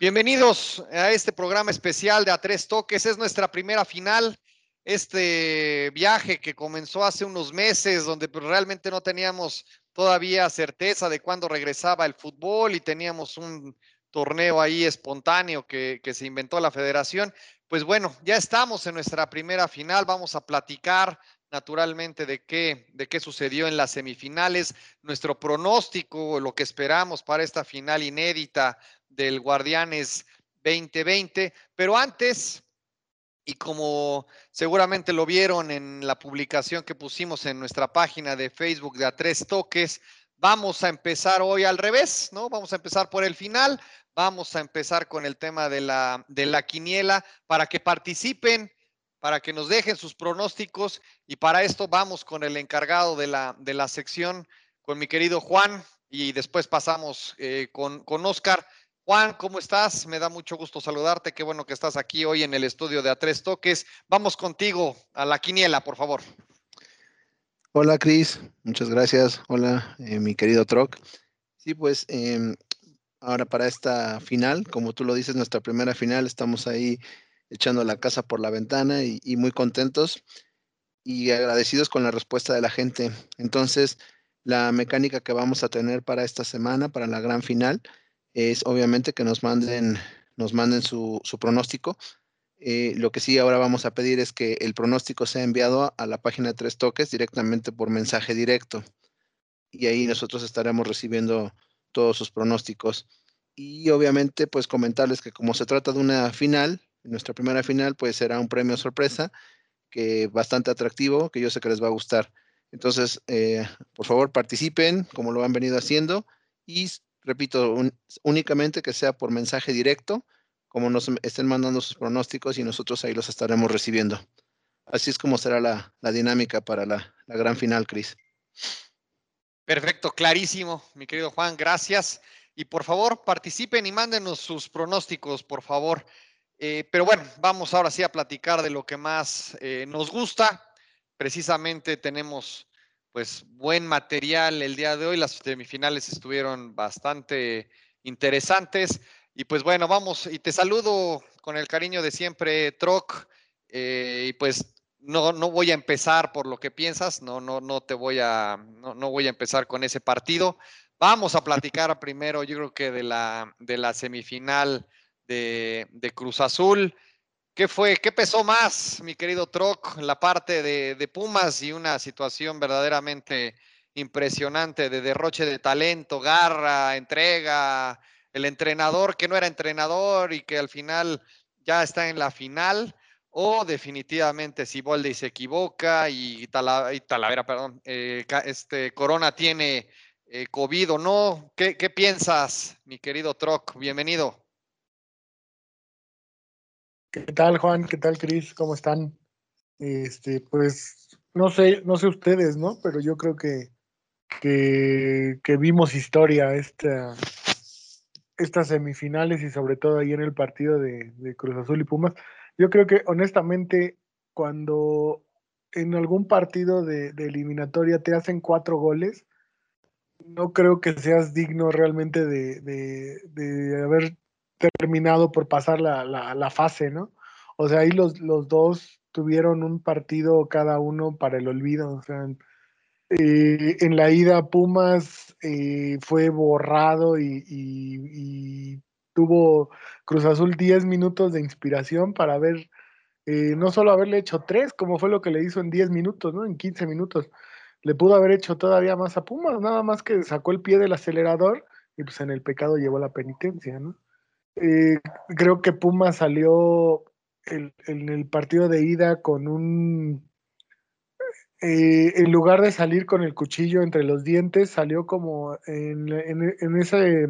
Bienvenidos a este programa especial de A Tres Toques. Es nuestra primera final. Este viaje que comenzó hace unos meses, donde pues, realmente no teníamos todavía certeza de cuándo regresaba el fútbol y teníamos un torneo ahí espontáneo que, se inventó la federación. Pues bueno, ya estamos en nuestra primera final. Vamos a platicar naturalmente de qué, de qué sucedió en las semifinales, nuestro pronóstico, lo que esperamos para esta final inédita del Guardianes 2020. Pero antes, y como seguramente lo vieron en la publicación que pusimos en nuestra página de Facebook de A Tres Toques, vamos a empezar hoy al revés, ¿no? Vamos a empezar por el final, vamos a empezar con el tema de la, de la quiniela para que participen para que nos dejen sus pronósticos y para esto vamos con el encargado de la, de la sección, con mi querido Juan, y después pasamos eh, con, con Oscar. Juan, ¿cómo estás? Me da mucho gusto saludarte. Qué bueno que estás aquí hoy en el estudio de A Tres Toques. Vamos contigo a la quiniela, por favor. Hola, Cris. Muchas gracias. Hola, eh, mi querido Troc. Sí, pues em, ahora para esta final, como tú lo dices, nuestra primera final, estamos ahí echando la casa por la ventana y, y muy contentos y agradecidos con la respuesta de la gente. Entonces, la mecánica que vamos a tener para esta semana, para la gran final, es obviamente que nos manden, nos manden su, pronóstico. Eh, lo que sí ahora vamos a pedir es que el pronóstico sea enviado a la página de Tres Toques directamente por mensaje directo. Y ahí nosotros estaremos recibiendo todos sus pronósticos. Y obviamente, pues comentarles que como se trata de una final, nuestra primera final, pues será un premio sorpresa que bastante atractivo, que yo sé que les va a gustar. Entonces, eh, por favor, participen como lo han venido haciendo y repito, únicamente que sea por mensaje directo, como nos estén mandando sus pronósticos y nosotros ahí los estaremos recibiendo. Así es como será la, la dinámica para la, la gran final, Cris. Perfecto, clarísimo, mi querido Juan, gracias. Y por favor, participen y mándenos sus pronósticos, por favor. Eh, pero bueno, vamos ahora sí a platicar de lo que más eh, nos gusta. Precisamente tenemos pues buen material el día de hoy. Las semifinales estuvieron bastante interesantes. Y pues bueno, vamos, y te saludo con el cariño de siempre, Troc. Eh, y pues no, no voy a empezar por lo que piensas, no, no, no te voy a, no, no voy a empezar con ese partido. Vamos a platicar primero, yo creo que de la, de la semifinal de, de, Cruz Azul. ¿Qué fue? ¿Qué pesó más, mi querido Troc? La parte de, de, Pumas y una situación verdaderamente impresionante de derroche de talento, garra, entrega, el entrenador que no era entrenador y que al final ya está en la final, o definitivamente si Bolde se equivoca y Talavera, perdón, eh, este Corona tiene eh, COVID o no. ¿Qué, ¿Qué piensas, mi querido Troc? Bienvenido. ¿Qué tal, Juan? ¿Qué tal, Cris? ¿Cómo están? Este, pues, no sé, no sé ustedes, ¿no? Pero yo creo que, que, vimos historia esta, estas semifinales y sobre todo ahí en el partido de, de, Cruz Azul y Pumas. Yo creo que honestamente, cuando en algún partido de, de eliminatoria te hacen cuatro goles, no creo que seas digno realmente de, de haber terminado por pasar la, la, fase, ¿no? O sea, ahí los, los dos tuvieron un partido cada uno para el olvido, o sea, eh, en la ida Pumas eh, fue borrado y, y, tuvo Cruz Azul 10 minutos de inspiración para ver, eh, no solo haberle hecho tres, como fue lo que le hizo en 10 minutos, ¿no? En 15 minutos. Le pudo haber hecho todavía más a Pumas, nada más que sacó el pie del acelerador y pues en el pecado llevó la penitencia, ¿no? Eh, creo que Puma salió en el partido de ida con un... Eh, en lugar de salir con el cuchillo entre los dientes, salió como en, ese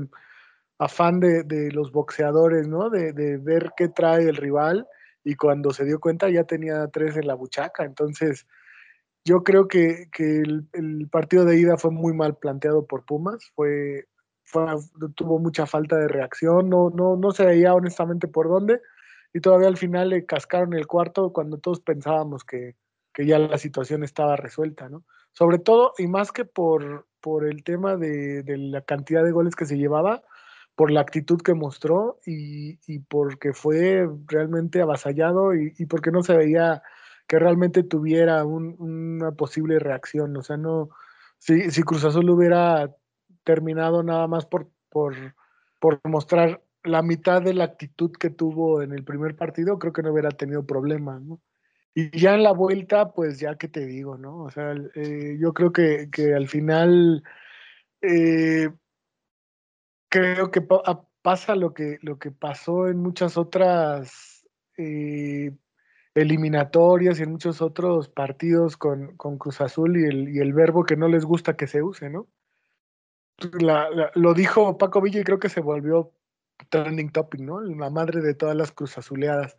afán de, los boxeadores, ¿no? De, ver qué trae el rival y cuando se dio cuenta ya tenía tres en la buchaca. Entonces, yo creo que, que el, el partido de ida fue muy mal planteado por Pumas, fue fue, tuvo mucha falta de reacción, no, no, no se veía honestamente por dónde, y todavía al final le cascaron el cuarto cuando todos pensábamos que, que ya la situación estaba resuelta, ¿no? Sobre todo, y más que por, por el tema de, de, la cantidad de goles que se llevaba, por la actitud que mostró y, y porque fue realmente avasallado y, y, porque no se veía que realmente tuviera un, una posible reacción. O sea, no, si, si Cruz Azul hubiera terminado nada más por, por, por mostrar la mitad de la actitud que tuvo en el primer partido, creo que no hubiera tenido problemas, ¿no? Y ya en la vuelta, pues ya que te digo, ¿no? O sea, eh, yo creo que, que al final eh, creo que pa pasa lo que, lo que pasó en muchas otras eh, eliminatorias y en muchos otros partidos con, con Cruz Azul y el, y el, verbo que no les gusta que se use, ¿no? La, lo dijo Paco Villa y creo que se volvió trending topic, ¿no? La madre de todas las Cruz Azuleadas.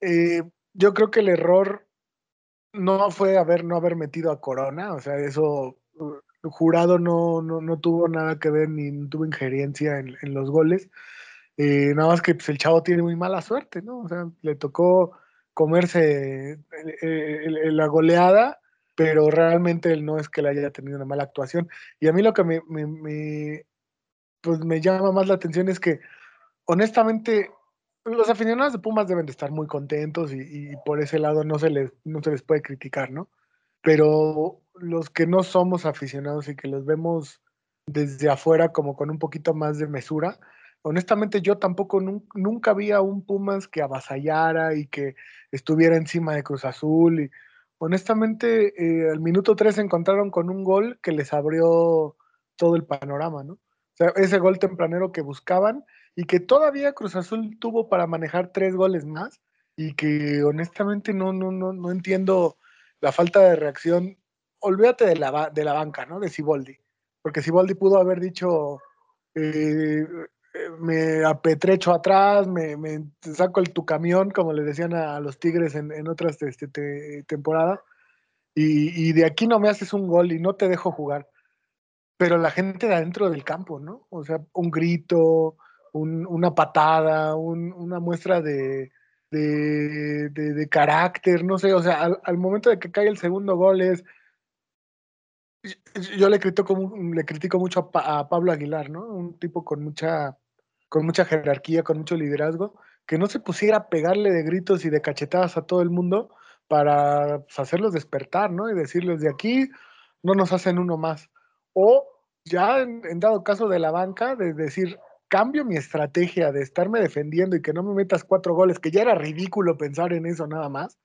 Eh, yo creo que el error no fue haber no haber metido a Corona, o sea, eso el jurado no, no, no, tuvo nada que ver ni tuvo injerencia en, los goles. Eh, nada más que pues, el chavo tiene muy mala suerte, ¿no? O sea, le tocó comerse el, la goleada, pero realmente él no es que le haya tenido una mala actuación. Y a mí lo que me, pues me llama más la atención es que, honestamente, los aficionados de Pumas deben de estar muy contentos y, y, por ese lado no se, les, no se les puede criticar, ¿no? Pero los que no somos aficionados y que los vemos desde afuera como con un poquito más de mesura, honestamente yo tampoco nunca vi a un Pumas que avasallara y que estuviera encima de Cruz Azul. Y, honestamente, eh, al minuto 3 se encontraron con un gol que les abrió todo el panorama, ¿no? O sea, ese gol tempranero que buscaban y que todavía Cruz Azul tuvo para manejar tres goles más y que honestamente no, no, no, no entiendo la falta de reacción olvídate de la, de la banca, ¿no? De Siboldi. Porque Siboldi pudo haber dicho, eh, me apetrecho atrás, me, saco el tu camión, como le decían a, los Tigres en, en otras este, te, temporadas, y, y, de aquí no me haces un gol y no te dejo jugar. Pero la gente de adentro del campo, ¿no? O sea, un grito, un, una patada, un, una muestra de, de, de, carácter, no sé, o sea, al, momento de que cae el segundo gol es yo le critico, le critico mucho a, Pablo Aguilar, ¿no? Un tipo con mucha, con mucha jerarquía, con mucho liderazgo, que no se pusiera a pegarle de gritos y de cachetadas a todo el mundo para pues, hacerlos despertar, ¿no? Y decirles, de aquí no nos hacen uno más. O ya en, dado caso de la banca, de decir, cambio mi estrategia de estarme defendiendo y que no me metas cuatro goles, que ya era ridículo pensar en eso nada más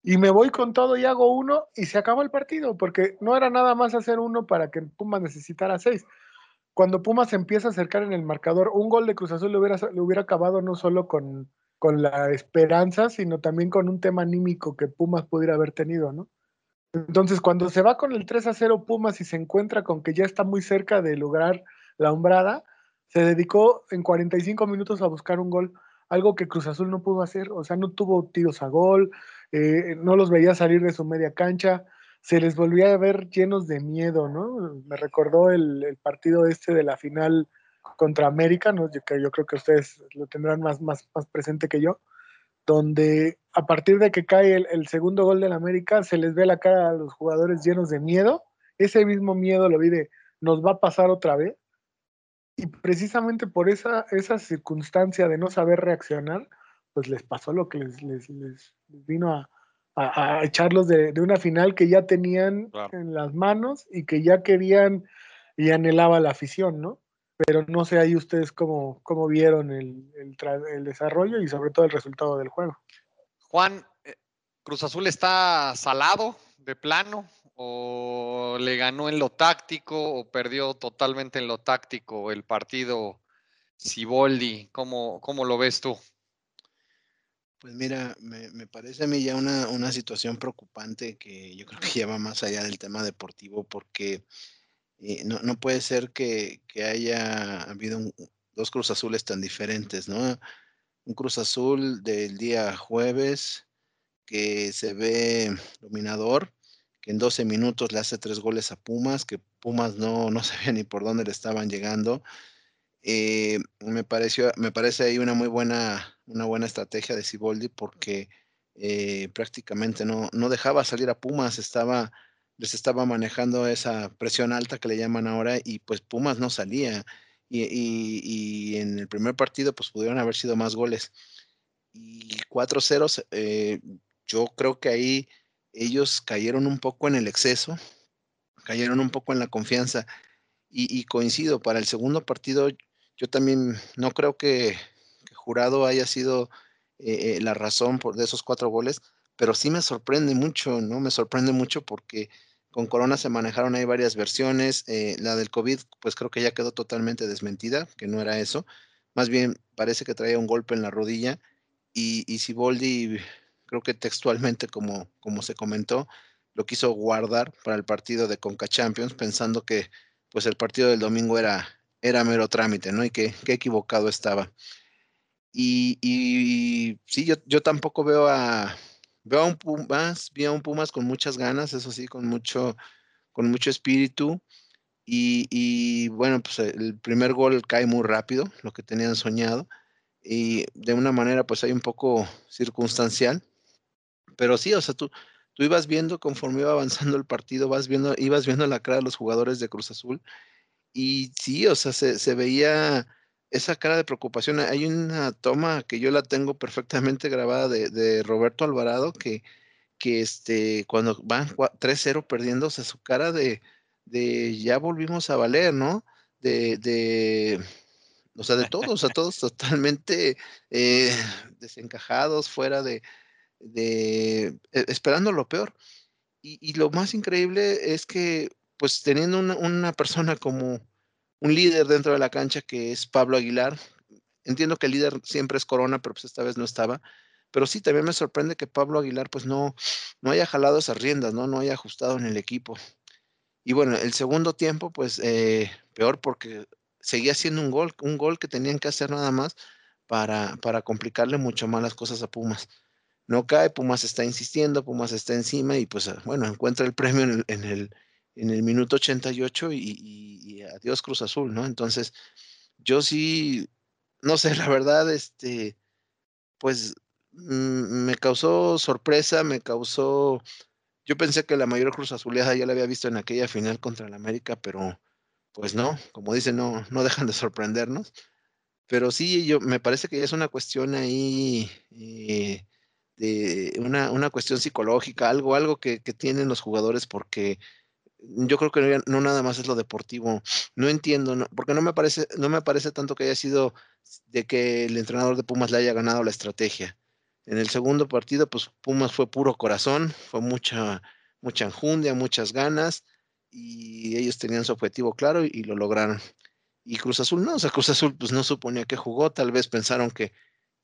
y me voy con todo y hago uno y se acabó el partido, porque no era nada más hacer uno para que Pumas necesitara seis. Cuando Pumas empieza a acercar en el marcador, un gol de Cruz Azul le hubiera, le hubiera acabado no solo con, con la esperanza, sino también con un tema anímico que Pumas pudiera haber tenido, ¿no? Entonces, cuando se va con el 3 a 0 Pumas y se encuentra con que ya está muy cerca de lograr la hombrada, se dedicó en 45 minutos a buscar un gol, algo que Cruz Azul no pudo hacer, o sea, no tuvo tiros a gol, eh, no los veía salir de su media cancha, se les volvía a ver llenos de miedo, ¿no? Me recordó el, el partido este de la final contra América, ¿no? que yo creo que ustedes lo tendrán más, más, más presente que yo, donde a partir de que cae el, el segundo gol del América, se les ve la cara a los jugadores llenos de miedo, ese mismo miedo lo vi de, nos va a pasar otra vez, y precisamente por esa, esa circunstancia de no saber reaccionar, pues les pasó lo que les, les, les vino a, a, a echarlos de, de, una final que ya tenían claro. en las manos y que ya querían y anhelaba la afición, ¿no? Pero no sé ahí ustedes cómo, cómo vieron el, el, el desarrollo y sobre todo el resultado del juego. Juan, eh, Cruz Azul está salado de plano o le ganó en lo táctico o perdió totalmente en lo táctico el partido Siboldi. ¿Cómo, cómo lo ves tú? Pues mira, me, parece a mí ya una, una, situación preocupante que yo creo que ya va más allá del tema deportivo porque eh, no, no, puede ser que, que haya habido dos Cruz Azules tan diferentes, ¿no? Un Cruz Azul del día jueves que se ve dominador, que en 12 minutos le hace tres goles a Pumas, que Pumas no, no sabía ni por dónde le estaban llegando. Eh, me pareció, me parece ahí una muy buena, una buena estrategia de Ciboldi porque eh, prácticamente no, no dejaba salir a Pumas, estaba, les estaba manejando esa presión alta que le llaman ahora y pues Pumas no salía. y, en el primer partido pues pudieron haber sido más goles. Y 4-0, eh, yo creo que ahí ellos cayeron un poco en el exceso, cayeron un poco en la confianza. Y, coincido, para el segundo partido yo también no creo que, Jurado haya sido eh, eh, la razón por, de esos cuatro goles, pero sí me sorprende mucho, ¿no? Me sorprende mucho porque con Corona se manejaron ahí varias versiones. Eh, la del COVID, pues creo que ya quedó totalmente desmentida, que no era eso. Más bien parece que traía un golpe en la rodilla. Y, y Siboldi, creo que textualmente, como, como se comentó, lo quiso guardar para el partido de Conca Champions, pensando que pues el partido del domingo era, era mero trámite, ¿no? Y que, equivocado estaba. Y, y, sí, yo, yo tampoco veo a, Veo a un Pumas, vi a un Pumas con muchas ganas, eso sí, con mucho, con mucho espíritu. Y, bueno, pues el primer gol cae muy rápido, lo que tenían soñado. Y de una manera, pues hay un poco circunstancial. Pero sí, o sea, tú, tú ibas viendo conforme iba avanzando el partido, vas viendo, ibas viendo la cara de los jugadores de Cruz Azul. Y sí, o sea, se, se veía esa cara de preocupación. Hay una toma que yo la tengo perfectamente grabada de, Roberto Alvarado, que, que este, cuando van 3-0 perdiéndose, su cara de, de ya volvimos a valer, ¿no? De, de o sea, de todos, a todos totalmente eh, desencajados, fuera de, de e, esperando lo peor. Y, lo más increíble es que, pues teniendo una, una persona como, un líder dentro de la cancha que es Pablo Aguilar. Entiendo que el líder siempre es Corona, pero pues esta vez no estaba. Pero sí, también me sorprende que Pablo Aguilar pues no, no haya jalado esas riendas, ¿no? No haya ajustado en el equipo. Y bueno, el segundo tiempo pues eh, peor porque seguía siendo un gol, un gol que tenían que hacer nada más para, para complicarle mucho más las cosas a Pumas. No cae, Pumas está insistiendo, Pumas está encima y pues bueno, encuentra el premio en el en el minuto 88 y, y, adiós Cruz Azul, ¿no? Entonces, yo sí, no sé, la verdad, este, pues mm, me causó sorpresa, me causó, yo pensé que la mayor Cruz Azuleada ya la había visto en aquella final contra el América, pero pues no, como dicen, no, no dejan de sorprendernos. Pero sí, yo me parece que es una cuestión ahí eh, de una, una, cuestión psicológica, algo, algo que, que tienen los jugadores porque yo creo que no, nada más es lo deportivo. No entiendo, porque no me parece, no me parece tanto que haya sido de que el entrenador de Pumas le haya ganado la estrategia. En el segundo partido, pues Pumas fue puro corazón, fue mucha, mucha enjundia, muchas ganas, y ellos tenían su objetivo claro y, lo lograron. Y Cruz Azul no, o sea, Cruz Azul pues no suponía que jugó, tal vez pensaron que,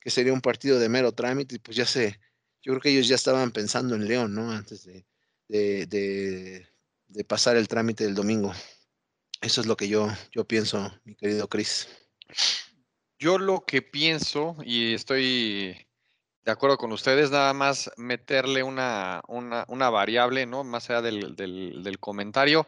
que sería un partido de mero trámite, y pues ya sé, yo creo que ellos ya estaban pensando en León, ¿no? Antes de, de de pasar el trámite del domingo. Eso es lo que yo, yo pienso, mi querido Chris. Yo lo que pienso, y estoy de acuerdo con ustedes, nada más meterle una, una, variable, ¿no? Más allá del, del, del, comentario.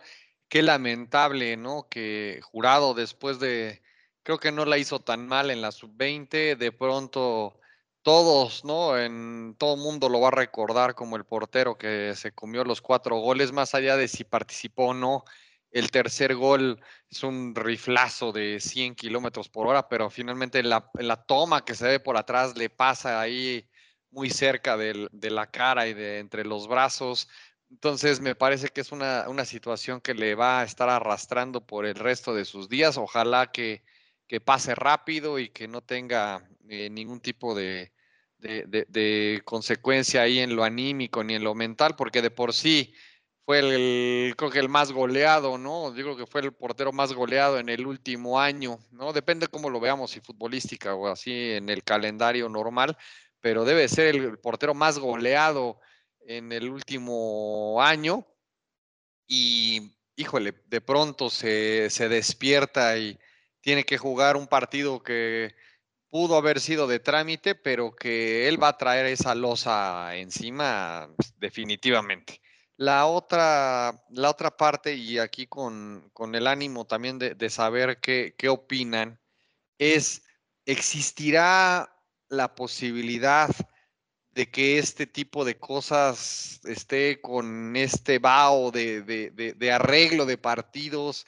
Qué lamentable, ¿no? Que jurado después de, creo que no la hizo tan mal en la sub-20, de pronto todos, ¿no? En todo mundo lo va a recordar como el portero que se comió los cuatro goles, más allá de si participó o no. El tercer gol es un riflazo de 100 kilómetros por hora, pero finalmente la, la, toma que se ve por atrás le pasa ahí muy cerca de, la cara y de entre los brazos. Entonces me parece que es una, una, situación que le va a estar arrastrando por el resto de sus días. Ojalá que, que pase rápido y que no tenga eh, ningún tipo de, de, consecuencia ahí en lo anímico ni en lo mental, porque de por sí fue el, creo que el más goleado, ¿no? Digo que fue el portero más goleado en el último año, ¿no? Depende cómo lo veamos, si futbolística o así en el calendario normal, pero debe ser el portero más goleado en el último año y, híjole, de pronto se, se despierta y tiene que jugar un partido que pudo haber sido de trámite, pero que él va a traer esa losa encima pues, definitivamente. La otra, la otra parte, y aquí con, el ánimo también de, saber qué, qué, opinan, es, ¿existirá la posibilidad de que este tipo de cosas esté con este vaho de, de arreglo de partidos?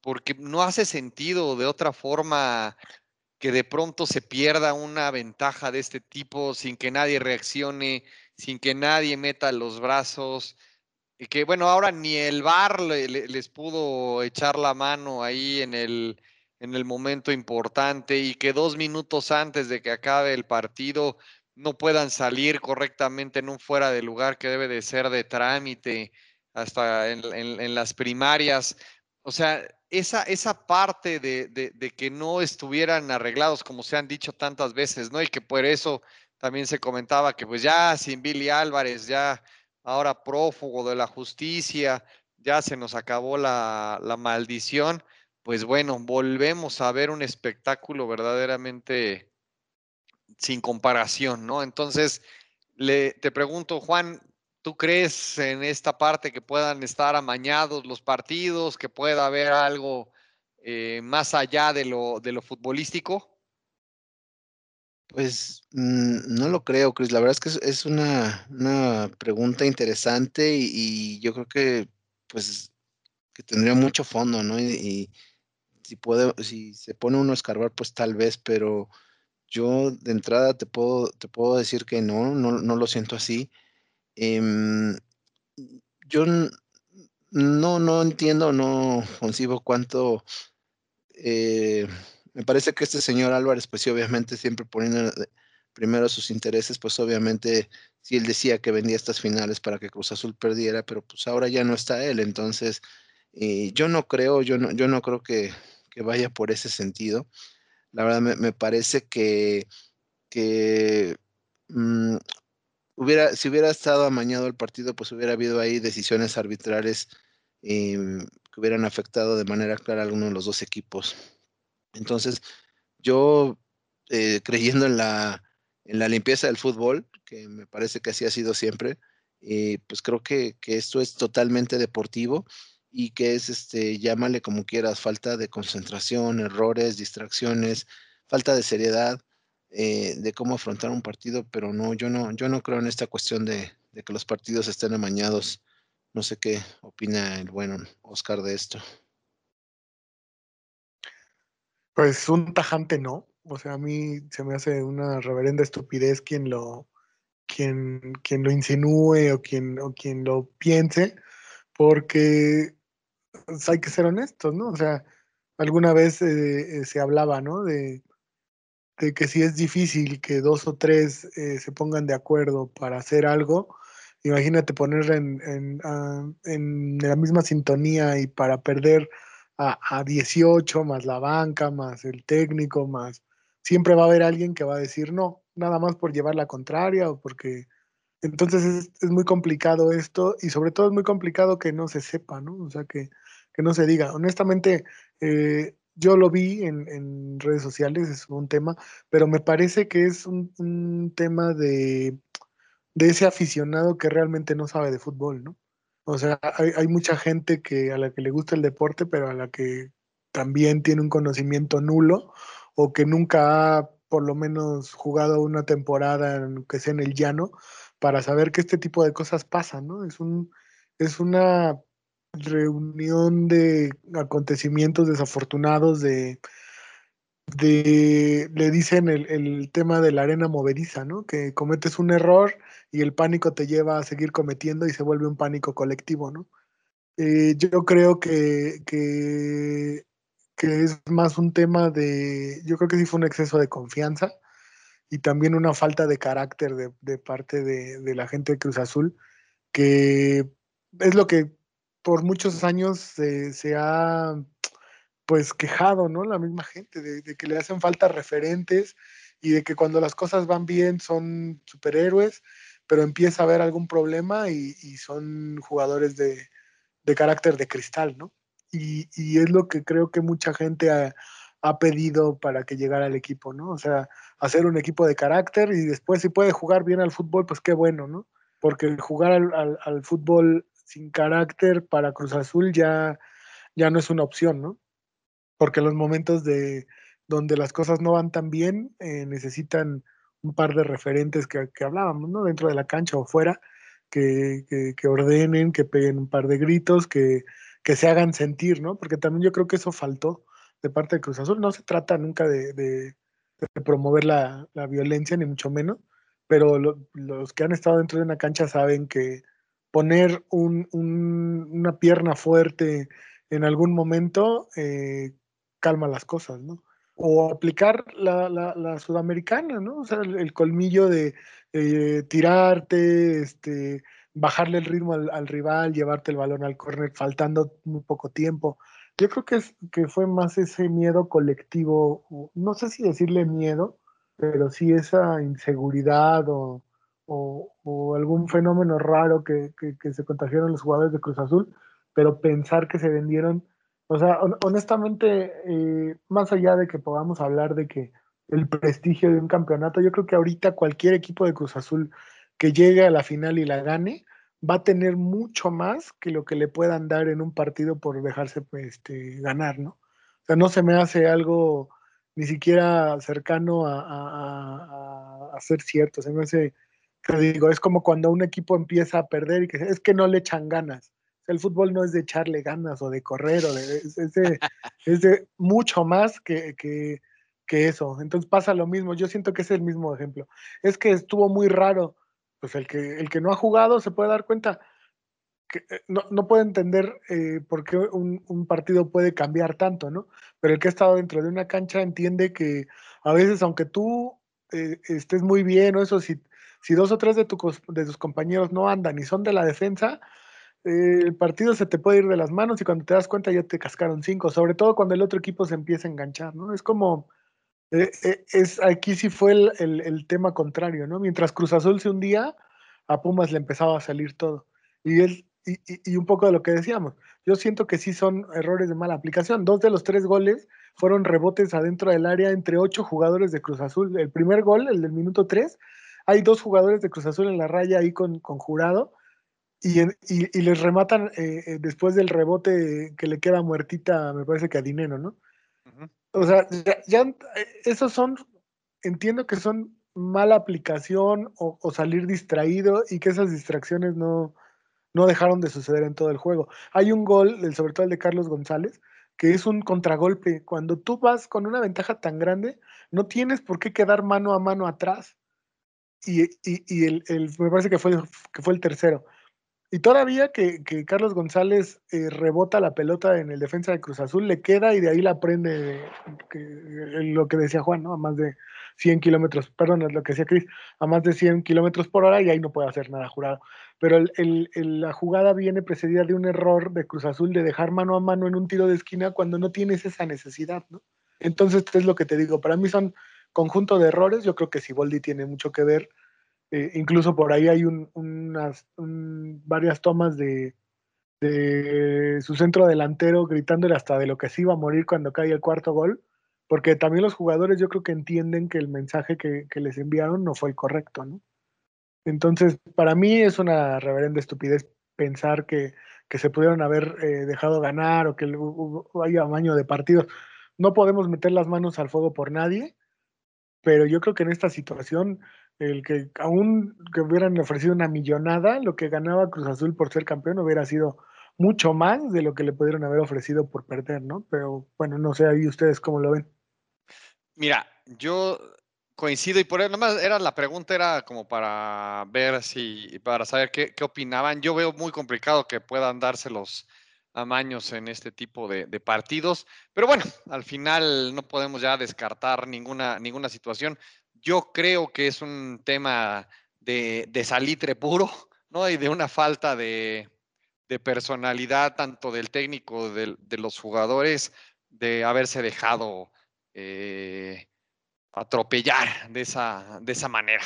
porque no hace sentido de otra forma que de pronto se pierda una ventaja de este tipo sin que nadie reaccione, sin que nadie meta los brazos, y que bueno, ahora ni el VAR les pudo echar la mano ahí en el, en el momento importante y que dos minutos antes de que acabe el partido no puedan salir correctamente en un fuera de lugar que debe de ser de trámite hasta en, las primarias. O sea, esa, esa parte de, de, que no estuvieran arreglados, como se han dicho tantas veces, ¿no? Y que por eso también se comentaba que pues ya sin Billy Álvarez, ya ahora prófugo de la justicia, ya se nos acabó la, la maldición pues bueno, volvemos a ver un espectáculo verdaderamente sin comparación, ¿no? Entonces, le, te pregunto, Juan, ¿tú crees en esta parte que puedan estar amañados los partidos, que pueda haber algo eh, más allá de lo, de lo futbolístico? Pues mm, no lo creo, Chris. La verdad es que es, una, una, pregunta interesante y, yo creo que pues que tendría mucho fondo, ¿no? y, si puede, si se pone uno a escarbar, pues tal vez, pero yo de entrada te puedo, te puedo decir que no, no, lo siento así. Em, yo no, no entiendo, no concibo cuánto. Eh, me parece que este señor Álvarez, pues sí, obviamente siempre poniendo primero sus intereses, pues obviamente si él decía que vendía estas finales para que Cruz Azul perdiera, pero pues ahora ya no está él, entonces eh, yo no creo, yo no, yo no creo que, vaya por ese sentido. La verdad me, parece que, mm, hubiera, si hubiera estado amañado el partido, pues hubiera habido ahí decisiones arbitrales em, que hubieran afectado de manera clara a alguno de los dos equipos. Entonces, yo eh, creyendo en la, en la limpieza del fútbol, que me parece que así ha sido siempre, eh, pues creo que, que, esto es totalmente deportivo y que es, este, llámale como quieras, falta de concentración, errores, distracciones, falta de seriedad eh, de cómo afrontar un partido, pero no, yo no, yo no creo en esta cuestión de, que los partidos estén amañados. No sé qué opina el bueno Oscar de esto. Pues un tajante no. O sea, a mí se me hace una reverenda estupidez quien lo, quien, quien lo insinúe o quien, o quien lo piense, porque pues, hay que ser honestos, ¿no? O sea, alguna vez eh, eh, se hablaba, ¿no? De, que si es difícil que dos o tres eh, se pongan de acuerdo para hacer algo, imagínate poner en, ah, en, la misma sintonía y para perder a, a, 18 más la banca, más el técnico, más... Siempre va a haber alguien que va a decir no, nada más por llevar la contraria o porque... Entonces es, es muy complicado esto y sobre todo es muy complicado que no se sepa, ¿no? O sea, que, que no se diga. Honestamente, eh, yo lo vi en, redes sociales, es un tema, pero me parece que es un, tema de, ese aficionado que realmente no sabe de fútbol, ¿no? O sea, hay, mucha gente que a la que le gusta el deporte, pero a la que también tiene un conocimiento nulo o que nunca ha por lo menos jugado una temporada, que sea en el llano, para saber que este tipo de cosas pasan, ¿no? Es un, es una reunión de acontecimientos desafortunados de, de le dicen el, tema de la arena movediza, ¿no? Que cometes un error y el pánico te lleva a seguir cometiendo y se vuelve un pánico colectivo, ¿no? Eh, yo creo que, que, es más un tema de, yo creo que sí fue un exceso de confianza y también una falta de carácter de, de parte de, de, la gente de Cruz Azul, que es lo que por muchos años se ha pues quejado, ¿no? La misma gente de, que le hacen falta referentes y de que cuando las cosas van bien son superhéroes, pero empieza a haber algún problema y, son jugadores de, carácter de cristal, ¿no? Y, es lo que creo que mucha gente ha, pedido para que llegara al equipo, ¿no? O sea, hacer un equipo de carácter y después si puede jugar bien al fútbol, pues qué bueno, ¿no? Porque jugar al, al fútbol sin carácter para Cruz Azul ya, ya no es una opción, ¿no? Porque los momentos de donde las cosas no van tan bien eh, necesitan un par de referentes que, hablábamos, ¿no? Dentro de la cancha o fuera, que, ordenen, que peguen un par de gritos, que, que se hagan sentir, ¿no? Porque también yo creo que eso faltó de parte de Cruz Azul. No se trata nunca de, promover la, violencia, ni mucho menos, pero los que han estado dentro de una cancha saben que poner una pierna fuerte en algún momento eh, calma las cosas, ¿no? O aplicar la, sudamericana, ¿no? O sea, el, colmillo de tirarte, este, bajarle el ritmo al, rival, llevarte el balón al córner faltando muy poco tiempo. Yo creo que, es, que fue más ese miedo colectivo, no sé si decirle miedo, pero sí esa inseguridad o, algún fenómeno raro que, se contagiaron los jugadores de Cruz Azul, pero pensar que se vendieron, o sea, honestamente, eh, más allá de que podamos hablar de que el prestigio de un campeonato, yo creo que ahorita cualquier equipo de Cruz Azul que llegue a la final y la gane, va a tener mucho más que lo que le puedan dar en un partido por dejarse este, ganar, ¿no? O sea, no se me hace algo ni siquiera cercano a, ser cierto, se me hace, te digo, es como cuando un equipo empieza a perder y que es que no le echan ganas. el fútbol no es de echarle ganas o de correr, o de, es, de, mucho más que, que, que eso. Entonces pasa lo mismo, yo siento que es el mismo ejemplo. Es que estuvo muy raro pues el que, el que no ha jugado se puede dar cuenta que eh, no, puede entender eh, por qué un, partido puede cambiar tanto, ¿no? Pero el que ha estado dentro de una cancha entiende que a veces, aunque tú eh, estés muy bien o eso, si, si dos o tres de, de tus compañeros no andan y son de la defensa, el partido se te puede ir de las manos y cuando te das cuenta ya te cascaron cinco, sobre todo cuando el otro equipo se empieza a enganchar, ¿no? Es como eh, eh, es, aquí sí fue el, tema contrario, ¿no? Mientras Cruz Azul se hundía, a Pumas le empezaba a salir todo. Y, él, y, un poco de lo que decíamos, yo siento que sí son errores de mala aplicación. Dos de los tres goles fueron rebotes adentro del área entre ocho jugadores de Cruz Azul. El primer gol, el del minuto tres, hay dos jugadores de Cruz Azul en la raya ahí con, Jurado. Y, les rematan eh, después del rebote que le queda muertita, me parece que a Dinero, ¿no? O sea, ya, eh, esos son, entiendo que son mala aplicación o, salir distraído y que esas distracciones no, no dejaron de suceder en todo el juego. Hay un gol, sobre todo el de Carlos González, que es un contragolpe. Cuando tú vas con una ventaja tan grande, no tienes por qué quedar mano a mano atrás. Y, el, me parece que fue, que fue el tercero. Y todavía que, Carlos González eh, rebota la pelota en el defensa de Cruz Azul, le queda y de ahí la prende lo que decía Juan, ¿no? A más de 100 kilómetros, perdón, es lo que decía Cris, a más de 100 kilómetros por hora y ahí no puede hacer nada jurado. Pero la jugada viene precedida de un error de Cruz Azul de dejar mano a mano en un tiro de esquina cuando no tienes esa necesidad, ¿no? Entonces, es lo que te digo, para mí son conjunto de errores, yo creo que Siboldi tiene mucho que ver eh, incluso por ahí hay unas, varias tomas de, su centro delantero gritándole hasta de lo que se iba a morir cuando cae el cuarto gol, porque también los jugadores yo creo que entienden que el mensaje que, les enviaron no fue el correcto, ¿no? Entonces, para mí es una reverenda estupidez pensar que, se pudieron haber eh, dejado ganar o que haya amaño de partidos. No podemos meter las manos al fuego por nadie, pero yo creo que en esta situación el que aún que hubieran ofrecido una millonada, lo que ganaba Cruz Azul por ser campeón hubiera sido mucho más de lo que le pudieron haber ofrecido por perder, ¿no? Pero bueno, no sé ahí ustedes cómo lo ven. Mira, yo coincido y por eso nomás era la pregunta era como para ver si para saber qué, qué, opinaban. Yo veo muy complicado que puedan darse los amaños en este tipo de, de, partidos, pero bueno, al final no podemos ya descartar ninguna ninguna situación. Yo creo que es un tema de, salitre puro, ¿no? Y de una falta de, personalidad tanto del técnico, de, los jugadores, de haberse dejado eh, atropellar de esa, de esa manera.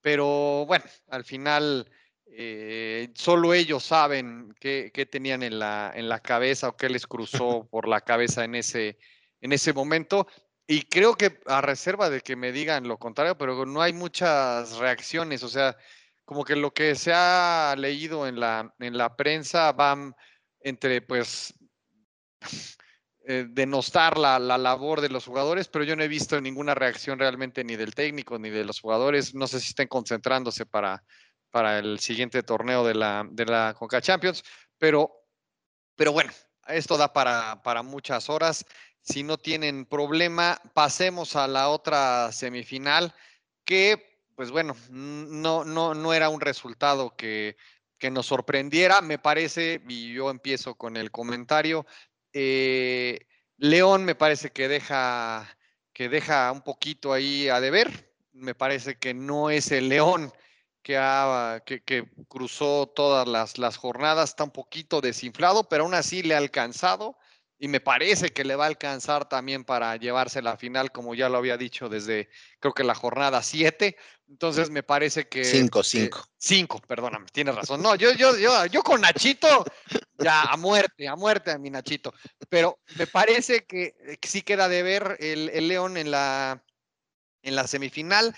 Pero bueno, al final eh, solo ellos saben qué, tenían en la, en la cabeza o qué les cruzó por la cabeza en ese, en ese momento. Y creo que a reserva de que me digan lo contrario, pero no hay muchas reacciones, o sea, como que lo que se ha leído en la, en la prensa va entre, pues, eh, denostar la, la, labor de los jugadores, pero yo no he visto ninguna reacción realmente ni del técnico ni de los jugadores. No sé si estén concentrándose para, para el siguiente torneo de la, de la Conca Champions, pero, pero bueno, esto da para, para muchas horas. Si no tienen problema, pasemos a la otra semifinal, que, pues bueno, no, no, no era un resultado que, que nos sorprendiera, me parece, y yo empiezo con el comentario. Eh, León me parece que deja, que deja un poquito ahí a deber. Me parece que no es el León que, ha, que, cruzó todas las, las, jornadas, está un poquito desinflado, pero aún así le ha alcanzado y me parece que le va a alcanzar también para llevarse la final, como ya lo había dicho desde, creo que la jornada 7. Entonces me parece que... 5, 5. 5, perdóname, tienes razón. No, yo, yo, yo, yo con Nachito, ya a muerte, a muerte a mi Nachito. Pero me parece que, sí queda de ver el, el León en la, en la semifinal.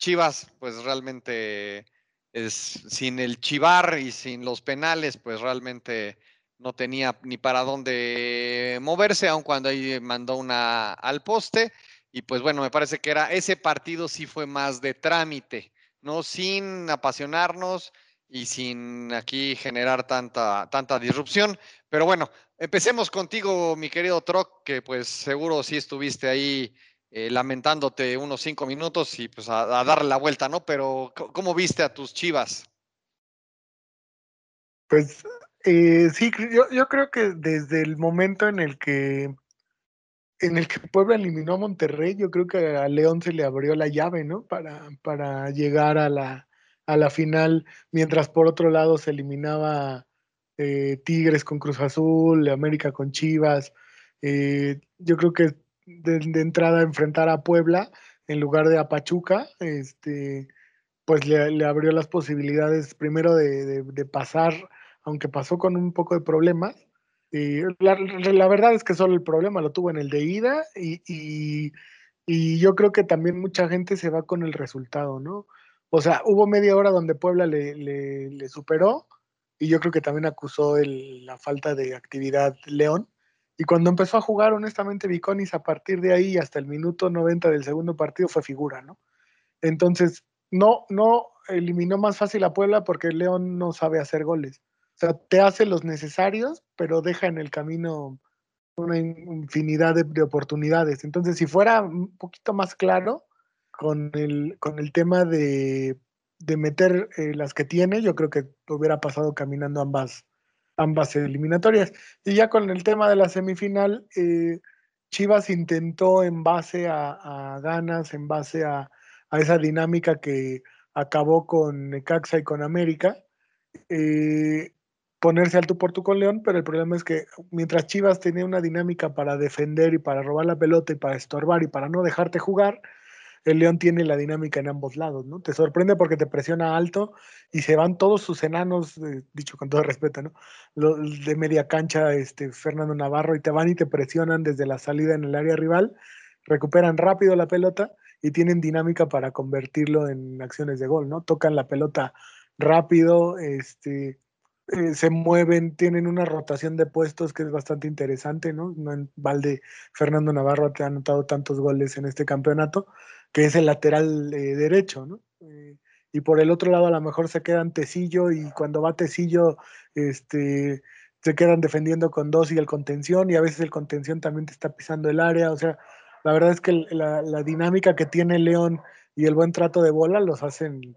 Chivas, pues realmente es sin el chivar y sin los penales, pues realmente no tenía ni para dónde moverse, aun cuando ahí mandó una al poste. Y pues bueno, me parece que era ese partido sí fue más de trámite, ¿no? Sin apasionarnos y sin aquí generar tanta, tanta disrupción. Pero bueno, empecemos contigo, mi querido Troc, que pues seguro sí estuviste ahí eh, lamentándote unos cinco minutos y pues a, darle la vuelta, ¿no? Pero ¿cómo viste a tus chivas? Pues eh, sí, yo, yo, creo que desde el momento en el que en el que Puebla eliminó a Monterrey, yo creo que a León se le abrió la llave, ¿no? Para, para llegar a la, a la final, mientras por otro lado se eliminaba eh, Tigres con Cruz Azul, América con Chivas. yo creo que de, entrada enfrentar a Puebla en lugar de a Pachuca, este, pues le, abrió las posibilidades primero de, pasar, aunque pasó con un poco de problemas. Y la, verdad es que solo el problema lo tuvo en el de ida y, yo creo que también mucha gente se va con el resultado, ¿no? O sea, hubo media hora donde Puebla le, superó y yo creo que también acusó la falta de actividad León y cuando empezó a jugar, honestamente, Viconis a partir de ahí hasta el minuto 90 del segundo partido fue figura, ¿no? Entonces, no, no eliminó más fácil a Puebla porque León no sabe hacer goles. O sea, te hace los necesarios, pero deja en el camino una infinidad de, oportunidades. Entonces, si fuera un poquito más claro con el, con el tema de, meter eh, las que tiene, yo creo que hubiera pasado caminando ambas, ambas eliminatorias. Y ya con el tema de la semifinal, eh, Chivas intentó en base a, ganas, en base a, esa dinámica que acabó con Necaxa y con América, eh, ponerse alto por tu con León, pero el problema es que mientras Chivas tenía una dinámica para defender y para robar la pelota y para estorbar y para no dejarte jugar, el León tiene la dinámica en ambos lados, ¿no? Te sorprende porque te presiona alto y se van todos sus enanos, eh, dicho con todo respeto, ¿no? Los de media cancha, este, Fernando Navarro, y te van y te presionan desde la salida en el área rival, recuperan rápido la pelota y tienen dinámica para convertirlo en acciones de gol, ¿no? Tocan la pelota rápido, este, eh, se mueven, tienen una rotación de puestos que es bastante interesante, ¿no? No en balde Fernando Navarro te ha anotado tantos goles en este campeonato, que es el lateral eh, derecho, ¿no? Eh, y por el otro lado a lo mejor se quedan Tecillo y cuando va Tecillo, este, se quedan defendiendo con dos y el contención y a veces el contención también te está pisando el área, o sea, la verdad es que la, dinámica que tiene León y el buen trato de bola los hacen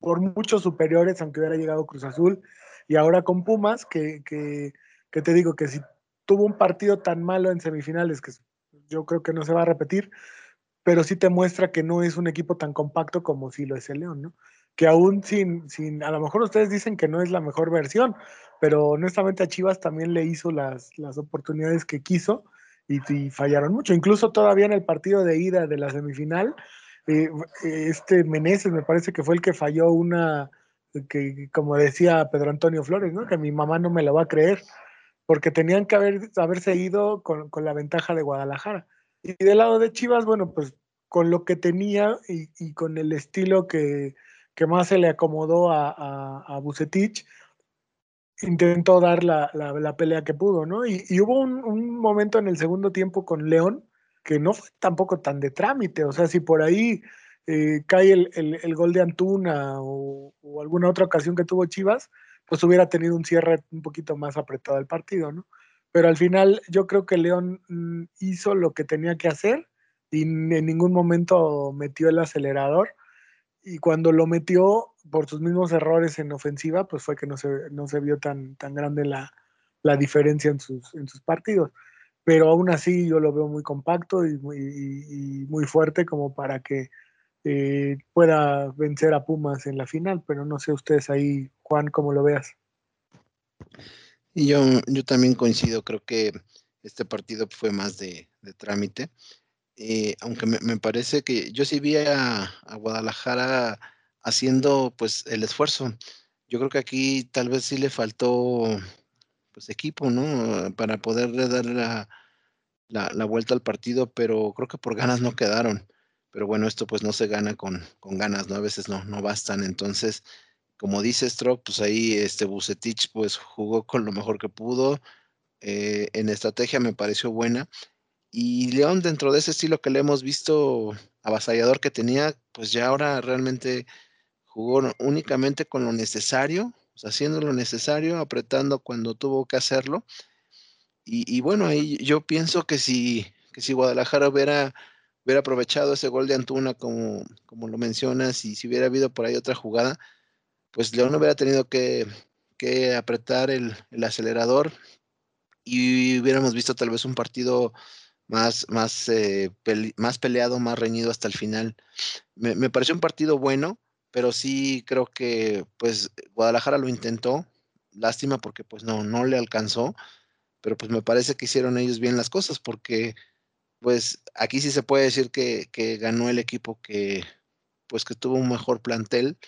por muchos superiores, aunque hubiera llegado Cruz Azul, y ahora con Pumas, que, que, que te digo que si tuvo un partido tan malo en semifinales, que yo creo que no se va a repetir, pero sí te muestra que no es un equipo tan compacto como si lo es el León, ¿no? Que aún sin, sin, a lo mejor ustedes dicen que no es la mejor versión, pero honestamente a Chivas también le hizo las, las oportunidades que quiso y, fallaron mucho. Incluso todavía en el partido de ida de la semifinal, eh, este Meneses me parece que fue el que falló una, que como decía Pedro Antonio Flores, ¿no? Que mi mamá no me lo va a creer, porque tenían que haber, haberse ido con, con la ventaja de Guadalajara y del lado de Chivas, bueno, pues con lo que tenía y, con el estilo que, más se le acomodó a, a, Bucetich, intentó dar la, pelea que pudo, ¿no? Y, hubo un, momento en el segundo tiempo con León que no fue tampoco tan de trámite, o sea, si por ahí eh, cae el, gol de Antuna o, o, alguna otra ocasión que tuvo Chivas, pues hubiera tenido un cierre un poquito más apretado del partido, ¿no? Pero al final yo creo que León mm, hizo lo que tenía que hacer y en ningún momento metió el acelerador. Y cuando lo metió por sus mismos errores en ofensiva, pues fue que no se, no se vio tan, tan grande la, la diferencia en sus, en sus partidos. Pero aún así yo lo veo muy compacto y muy, muy fuerte como para que eh, pueda vencer a Pumas en la final, pero no sé ustedes ahí, Juan, cómo lo veas. Y yo, yo también coincido, creo que este partido fue más de, trámite, eh, aunque me, parece que yo sí vi a, Guadalajara haciendo pues el esfuerzo. Yo creo que aquí tal vez sí le faltó pues equipo, ¿no? Para poder dar la, la vuelta al partido, pero creo que por ganas no quedaron pero bueno, esto pues no se gana con, con ganas, ¿no? A veces no, no bastan. Entonces, como dice Stroke, pues ahí este Bucetich pues jugó con lo mejor que pudo. Eh, en estrategia me pareció buena. Y León, dentro de ese estilo que le hemos visto avasallador que tenía, pues ya ahora realmente jugó únicamente con lo necesario, haciendo lo necesario, apretando cuando tuvo que hacerlo. Y, y bueno, ahí yo pienso que si, que si Guadalajara hubiera hubiera aprovechado ese gol de Antuna como, como lo mencionas y si hubiera habido por ahí otra jugada, pues León hubiera tenido que, apretar el, acelerador y hubiéramos visto tal vez un partido más, más, eh, más peleado, más reñido hasta el final. Me, me, pareció un partido bueno, pero sí creo que pues Guadalajara lo intentó, lástima porque pues no, no le alcanzó, pero pues me parece que hicieron ellos bien las cosas porque pues aquí sí se puede decir que, ganó el equipo que, pues que tuvo un mejor plantel,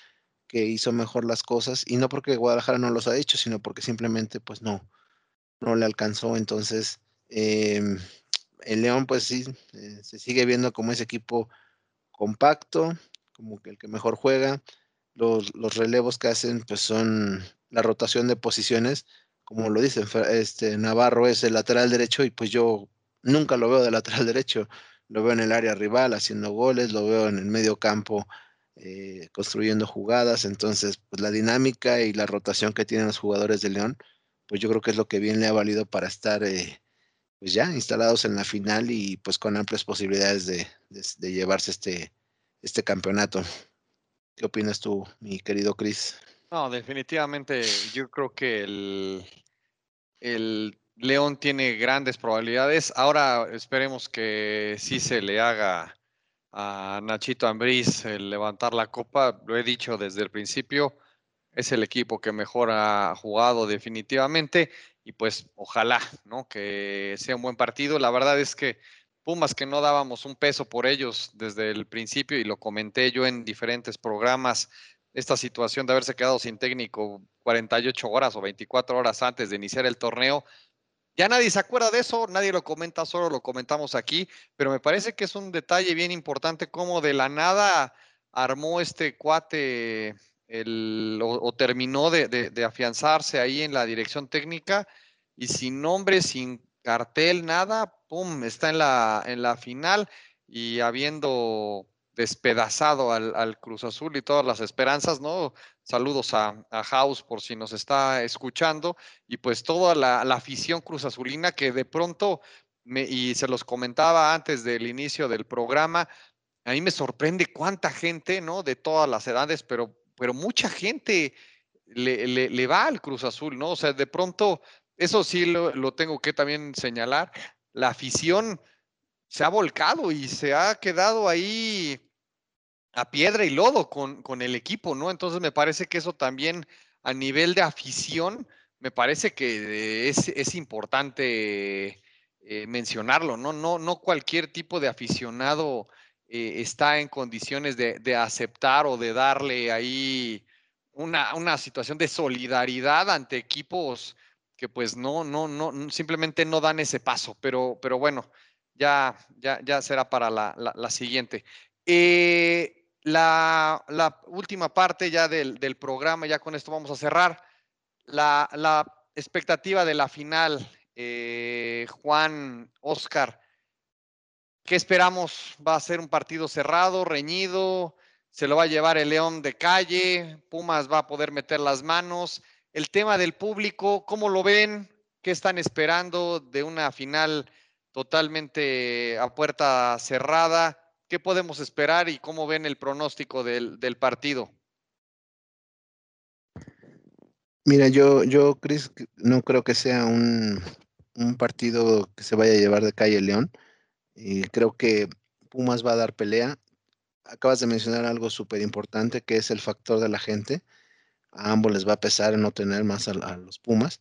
que hizo mejor las cosas, y no porque Guadalajara no los ha hecho, sino porque simplemente pues no, no le alcanzó. Entonces, em, el León pues sí, eh, se sigue viendo como ese equipo compacto, como que el que mejor juega. Los, los, relevos que hacen pues son la rotación de posiciones, como lo dicen, este Navarro es el lateral derecho y pues yo nunca lo veo de lateral derecho, lo veo en el área rival haciendo goles, lo veo en el medio campo eh, construyendo jugadas, entonces pues la dinámica y la rotación que tienen los jugadores de León, pues yo creo que es lo que bien le ha valido para estar eh, pues ya instalados en la final y pues con amplias posibilidades de, llevarse este, este campeonato. ¿Qué opinas tú, mi querido Chris? No, definitivamente yo creo que el, el León tiene grandes probabilidades. Ahora esperemos que sí se le haga a Nachito Ambriz el levantar la copa. Lo he dicho desde el principio, es el equipo que mejor ha jugado definitivamente y pues ojalá, ¿no? Que sea un buen partido. La verdad es que Pumas que no dábamos un peso por ellos desde el principio y lo comenté yo en diferentes programas, esta situación de haberse quedado sin técnico 48 horas o 24 horas antes de iniciar el torneo, ya nadie se acuerda de eso, nadie lo comenta, solo lo comentamos aquí, pero me parece que es un detalle bien importante cómo de la nada armó este cuate o, terminó de, afianzarse ahí en la dirección técnica y sin nombre, sin cartel, nada, ¡pum! Está en la, en la final y habiendo despedazado al, Cruz Azul y todas las esperanzas, ¿no? Saludos a, a House por si nos está escuchando y pues toda la, afición Cruz Azulina que de pronto, me, y se los comentaba antes del inicio del programa, a mí me sorprende cuánta gente, ¿no? De todas las edades, pero, pero mucha gente le, le, va al Cruz Azul, ¿no? O sea, de pronto, eso sí lo, lo tengo que también señalar, la afición se ha volcado y se ha quedado ahí a piedra y lodo con, con, el equipo, ¿no? Entonces me parece que eso también a nivel de afición, me parece que es, es importante eh, mencionarlo, ¿no? ¿no? No cualquier tipo de aficionado eh, está en condiciones de, de, aceptar o de darle ahí una, una, situación de solidaridad ante equipos que pues no, no, no, simplemente no dan ese paso, pero, pero bueno, ya, ya, ya será para la, la, la siguiente. Eh, la, última parte ya del, programa, ya con esto vamos a cerrar. La, expectativa de la final, eh, Juan, Oscar, ¿qué esperamos? ¿Va a ser un partido cerrado, reñido? ¿Se lo va a llevar el León de calle? ¿Pumas va a poder meter las manos? El tema del público, ¿cómo lo ven? ¿Qué están esperando de una final totalmente a puerta cerrada? ¿Qué podemos esperar y cómo ven el pronóstico del, partido? Mira, yo, yo, Chris, no creo que sea un, un partido que se vaya a llevar de calle León. Y creo que Pumas va a dar pelea. Acabas de mencionar algo súper importante que es el factor de la gente. A ambos les va a pesar no tener más a, los Pumas.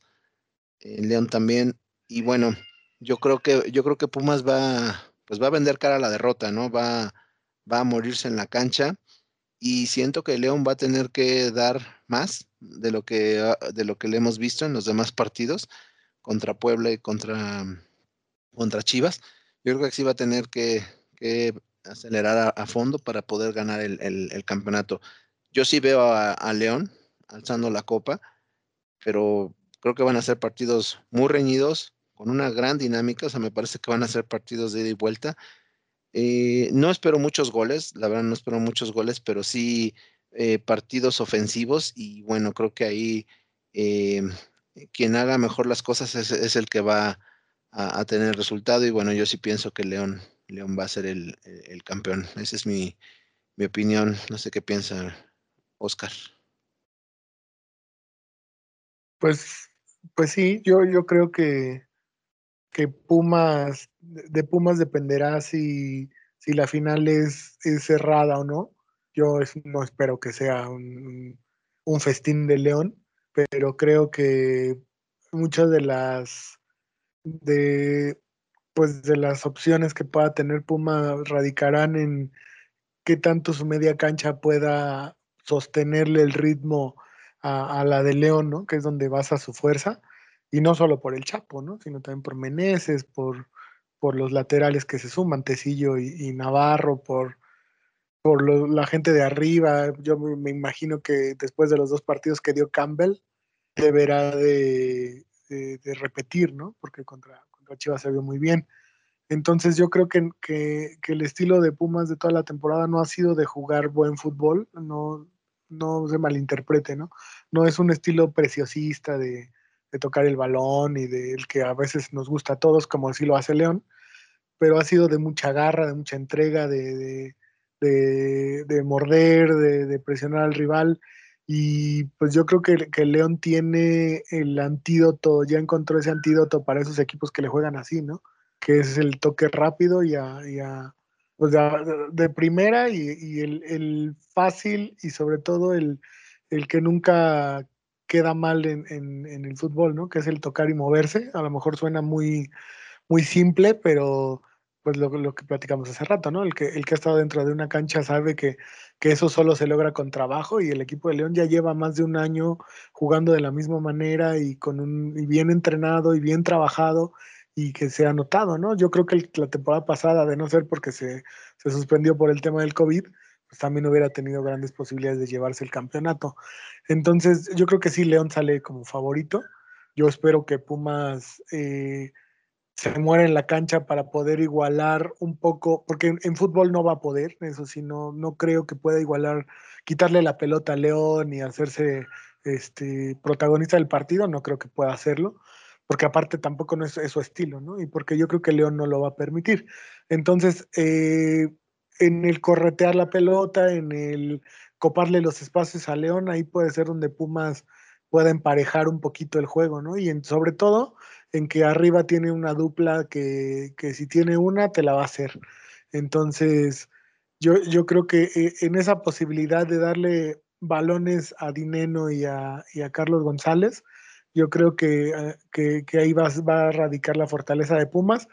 León también. Y bueno, yo creo que, yo creo que Pumas va, pues va a vender cara a la derrota, ¿no? Va, va a morirse en la cancha. Y siento que León va a tener que dar más de lo que, ah, de lo que le hemos visto en los demás partidos contra Puebla y contra, contra Chivas. Yo creo que sí va a tener que, acelerar a, fondo para poder ganar el, campeonato. Yo sí veo a, León alzando la copa, pero creo que van a ser partidos muy reñidos, con una gran dinámica, o sea, me parece que van a ser partidos de ida y vuelta. Eh, no espero muchos goles, la verdad no espero muchos goles, pero sí eh, partidos ofensivos y bueno, creo que ahí eh, quien haga mejor las cosas es, el que va a, tener resultado y bueno, yo sí pienso que León, León va a ser el, campeón. Esa es mi, opinión. No sé qué piensa Oscar. Pues, pues sí, yo, yo creo que, que Pumas, de Pumas dependerá si, si la final es, cerrada o no. Yo no espero que sea un, un festín de León, pero creo que muchas de las de pues de las opciones que pueda tener Puma radicarán en qué tanto su media cancha pueda sostenerle el ritmo a, la de León, ¿no? Que es donde basa su fuerza. Y no solo por el Chapo, ¿no? Sino también por Meneses, por, por los laterales que se suman, Tecillo y, Navarro, por, por la gente de arriba. Yo me, imagino que después de los dos partidos que dio Campbell, deberá de, repetir, ¿no? Porque contra, contra, Chivas se vio muy bien. Entonces yo creo que, que, el estilo de Pumas de toda la temporada no ha sido de jugar buen fútbol, no, no se malinterprete, ¿no? No es un estilo preciosista de, de tocar el balón y del que a veces nos gusta a todos, como así lo hace León, pero ha sido de mucha garra, de mucha entrega, de, de, de morder, de, presionar al rival y pues yo creo que, que, León tiene el antídoto, ya encontró ese antídoto para esos equipos que le juegan así, ¿no? Que es el toque rápido y a, pues de, primera y, el, fácil y sobre todo el, el que nunca queda mal en, en, el fútbol, ¿no? Que es el tocar y moverse. A lo mejor suena muy, muy simple, pero pues lo, lo, que platicamos hace rato, ¿no? El que, el que ha estado dentro de una cancha sabe que, que, eso solo se logra con trabajo y el equipo de León ya lleva más de un año jugando de la misma manera y con un y bien entrenado y bien trabajado y que se ha notado, ¿no? Yo creo que la temporada pasada, de no ser porque se, se suspendió por el tema del COVID, pues también hubiera tenido grandes posibilidades de llevarse el campeonato. Entonces, yo creo que sí, León sale como favorito. Yo espero que Pumas... Eh, se muere en la cancha para poder igualar un poco, porque en, fútbol no va a poder, eso sí, no, no creo que pueda igualar, quitarle la pelota a León y hacerse este, protagonista del partido, no creo que pueda hacerlo, porque aparte tampoco no es, su estilo, ¿no? Y porque yo creo que León no lo va a permitir. Entonces, eh, en el corretear la pelota, en el coparle los espacios a León, ahí puede ser donde Pumas pueda emparejar un poquito el juego, ¿no? Y sobre todo en que arriba tiene una dupla que, si tiene una, te la va a hacer. Entonces, yo, yo creo que eh, en esa posibilidad de darle balones a Dineno y a, Carlos González, yo creo eh, que, que, ahí va, va, a radicar la fortaleza de Pumas,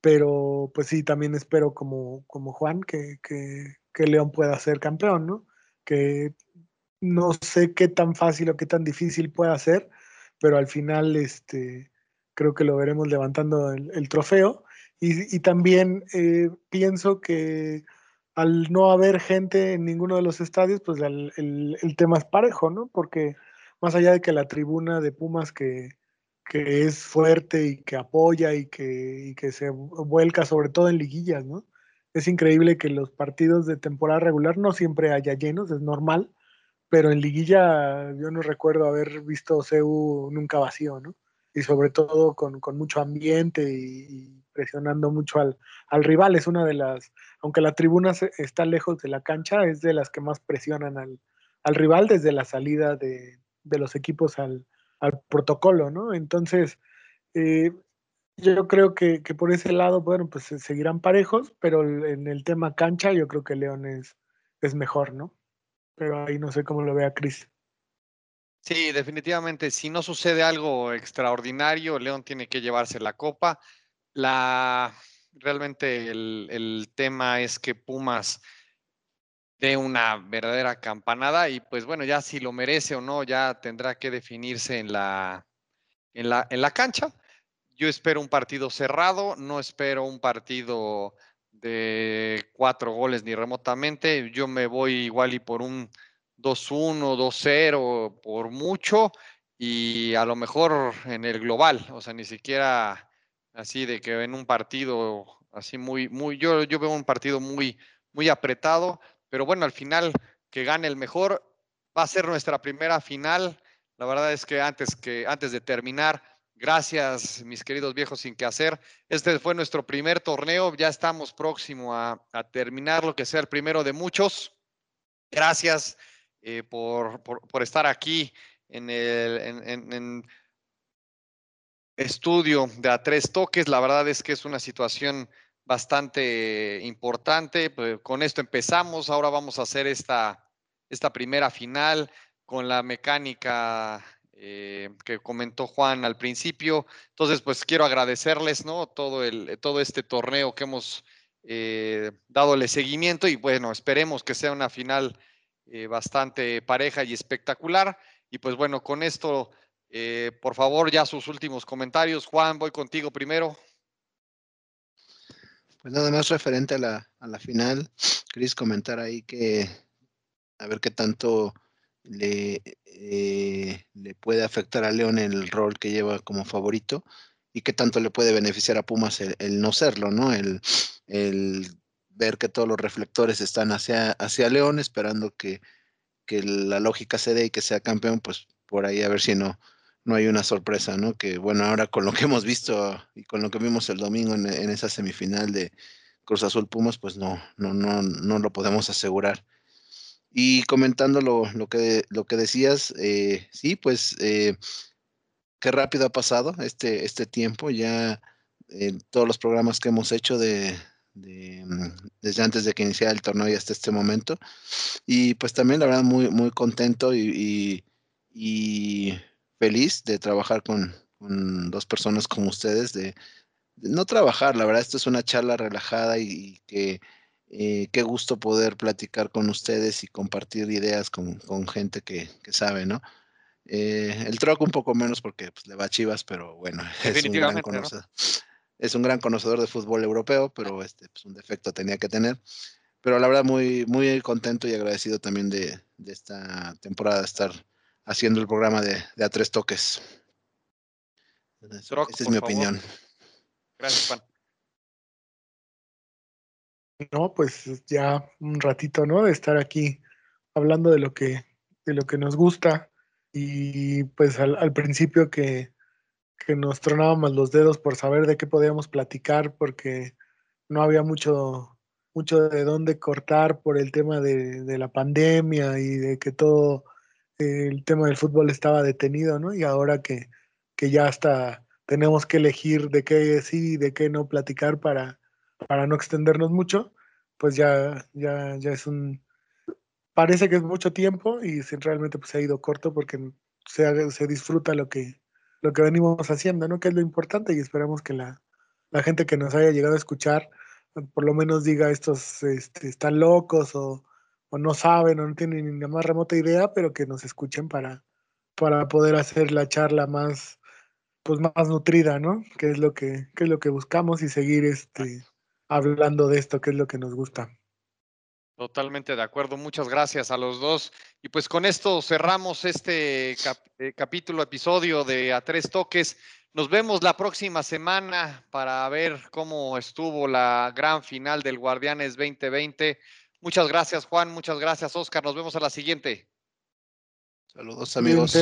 pero pues sí, también espero como, como Juan que, que, que León pueda ser campeón, ¿no? Que no sé qué tan fácil o qué tan difícil pueda ser, pero al final, este, creo que lo veremos levantando el, trofeo. Y, también eh, pienso que al no haber gente en ninguno de los estadios, pues el, tema es parejo, ¿no? Porque más allá de que la tribuna de Pumas que, que es fuerte y que apoya y que, que se vuelca sobre todo en liguillas, ¿no? Es increíble que los partidos de temporada regular no siempre haya llenos, es normal, pero en liguilla yo no recuerdo haber visto CEU nunca vacío, ¿no? y sobre todo con, mucho ambiente y, presionando mucho al, al, rival. Es una de las, aunque la tribuna está lejos de la cancha, es de las que más presionan al, al rival desde la salida de, de los equipos al, al, protocolo, ¿no? Entonces, eh, yo creo que, por ese lado, bueno, pues seguirán parejos, pero en el tema cancha yo creo que León es, es mejor, ¿no? Pero ahí no sé cómo lo vea Cris. Sí, definitivamente, si no sucede algo extraordinario, León tiene que llevarse la copa. La, realmente el, el tema es que Pumas dé una verdadera campanada y pues bueno, ya si lo merece o no, ya tendrá que definirse en la, en la, en la cancha. Yo espero un partido cerrado, no espero un partido de cuatro goles ni remotamente. Yo me voy igual y por un 2-1, 2-0 por mucho y a lo mejor en el global, o sea, ni siquiera así de que en un partido así muy, muy, yo, yo veo un partido muy, muy apretado, pero bueno, al final que gane el mejor va a ser nuestra primera final. La verdad es que antes que antes de terminar, gracias mis queridos viejos sin que hacer. Este fue nuestro primer torneo, ya estamos próximo a, terminar lo que sea el primero de muchos. Gracias eh, por, por, estar aquí en el estudio de a tres toques. La verdad es que es una situación bastante importante. Pues, con esto empezamos, ahora vamos a hacer esta, esta primera final con la mecánica eh, que comentó Juan al principio. Entonces, pues quiero agradecerles, ¿no? Todo, el, todo este torneo que hemos eh, dadole seguimiento y bueno, esperemos que sea una final eh, bastante pareja y espectacular. Y pues bueno, con esto, eh, por favor, ya sus últimos comentarios. Juan, voy contigo primero. Pues nada más referente a la, a la final, Cris, comentar ahí que a ver qué tanto le, eh, le puede afectar a León el rol que lleva como favorito y qué tanto le puede beneficiar a Pumas el, no serlo, ¿no? El, el ver que todos los reflectores están hacia, hacia León, esperando que, que la lógica se dé y que sea campeón, pues por ahí a ver si no, no hay una sorpresa, ¿no? Que bueno, ahora con lo que hemos visto y con lo que vimos el domingo en, esa semifinal de Cruz Azul Pumas, pues no, no, no, no lo podemos asegurar. Y comentando lo, que, lo que decías, eh, sí, pues eh, qué rápido ha pasado este, este tiempo, ya en todos los programas que hemos hecho de, Mm, desde antes de que iniciara el torneo y hasta este momento. Y pues también la verdad muy, muy contento y, feliz de trabajar con, dos personas como ustedes, de, no trabajar, la verdad esto es una charla relajada y, que eh, qué gusto poder platicar con ustedes y compartir ideas con, gente que, sabe, ¿no? Eh, el troco un poco menos porque pues, le va a Chivas, pero bueno, es un gran conocedor es un gran conocedor de fútbol europeo, pero este, pues un defecto tenía que tener. Pero la verdad, muy, muy contento y agradecido también de, esta temporada de estar haciendo el programa de, A Tres Toques. Esa es mi opinión. Gracias, Juan. No, pues ya un ratito, ¿no? De estar aquí hablando de lo que, de lo que nos gusta. Y pues al principio que, que nos tronábamos los dedos por saber de qué podíamos platicar porque no había mucho, mucho de dónde cortar por el tema de, la pandemia y de que todo el tema del fútbol estaba detenido, ¿no? Y ahora que, que ya hasta tenemos que elegir de qué sí y de qué no platicar para, para no extendernos mucho, pues ya, ya, ya es un... Parece que es mucho tiempo y realmente pues, se ha ido corto porque se, se disfruta lo que, lo que venimos haciendo, ¿no? Que es lo importante y esperamos que la, gente que nos haya llegado a escuchar por lo menos diga estos este, están locos o, no saben o no tienen ni la más remota idea, pero que nos escuchen para, para poder hacer la charla más pues más nutrida, ¿no? Que es lo que, que es lo que buscamos y seguir este hablando de esto, que es lo que nos gusta. Totalmente de acuerdo. Muchas gracias a los dos. Y pues con esto cerramos este eh, capítulo, episodio de A Tres Toques. Nos vemos la próxima semana para ver cómo estuvo la gran final del Guardianes 2020. Muchas gracias, Juan. Muchas gracias, Oscar. Nos vemos a la siguiente. Saludos, amigos.